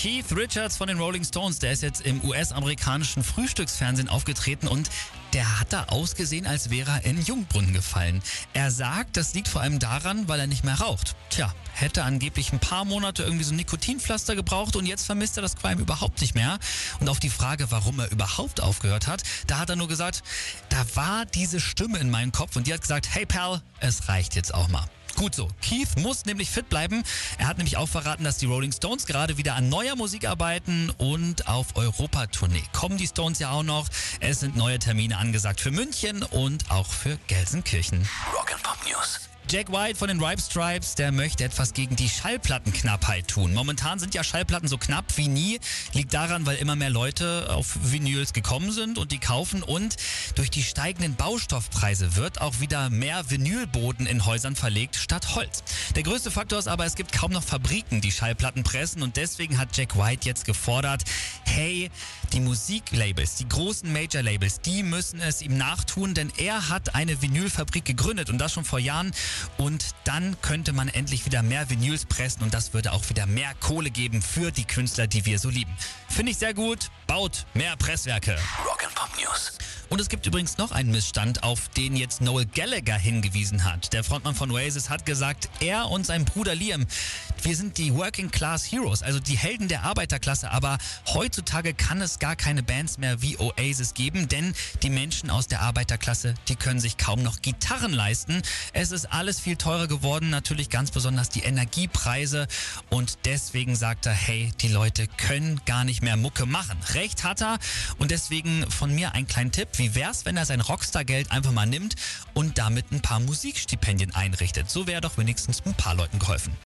Keith Richards von den Rolling Stones, der ist jetzt im US-amerikanischen Frühstücksfernsehen aufgetreten und der hat da ausgesehen, als wäre er in Jungbrunnen gefallen. Er sagt, das liegt vor allem daran, weil er nicht mehr raucht. Tja, hätte angeblich ein paar Monate irgendwie so ein Nikotinpflaster gebraucht und jetzt vermisst er das Qualm überhaupt nicht mehr. Und auf die Frage, warum er überhaupt aufgehört hat, da hat er nur gesagt, da war diese Stimme in meinem Kopf und die hat gesagt, hey Pal, es reicht jetzt auch mal. Gut so. Keith muss nämlich fit bleiben. Er hat nämlich auch verraten, dass die Rolling Stones gerade wieder an neuer Musik arbeiten und auf Europatournee. Kommen die Stones ja auch noch. Es sind neue Termine angesagt für München und auch für Gelsenkirchen. Rock and Pop News. Jack White von den Ripe Stripes, der möchte etwas gegen die Schallplattenknappheit tun. Momentan sind ja Schallplatten so knapp wie nie. Liegt daran, weil immer mehr Leute auf Vinyls gekommen sind und die kaufen. Und durch die steigenden Baustoffpreise wird auch wieder mehr Vinylboden in Häusern verlegt statt Holz. Der größte Faktor ist aber, es gibt kaum noch Fabriken, die Schallplatten pressen. Und deswegen hat Jack White jetzt gefordert, hey, die Musiklabels, die großen Major-Labels, die müssen es ihm nachtun, denn er hat eine Vinylfabrik gegründet und das schon vor Jahren. Und dann könnte man endlich wieder mehr Vinyls pressen und das würde auch wieder mehr Kohle geben für die Künstler, die wir so lieben. Finde ich sehr gut. Baut mehr Presswerke. Rock and Pop News. Und es gibt übrigens noch einen Missstand, auf den jetzt Noel Gallagher hingewiesen hat. Der Frontmann von Oasis hat gesagt, er und sein Bruder Liam, wir sind die Working Class Heroes, also die Helden der Arbeiterklasse. Aber heutzutage kann es gar keine Bands mehr wie Oasis geben, denn die Menschen aus der Arbeiterklasse, die können sich kaum noch Gitarren leisten. Es ist alles viel teurer geworden, natürlich ganz besonders die Energiepreise. Und deswegen sagt er, hey, die Leute können gar nicht mehr Mucke machen. Recht hat er. Und deswegen von mir ein kleiner Tipp. Wie wär's, wenn er sein Rockstar-Geld einfach mal nimmt und damit ein paar Musikstipendien einrichtet? So wäre doch wenigstens ein paar Leuten geholfen.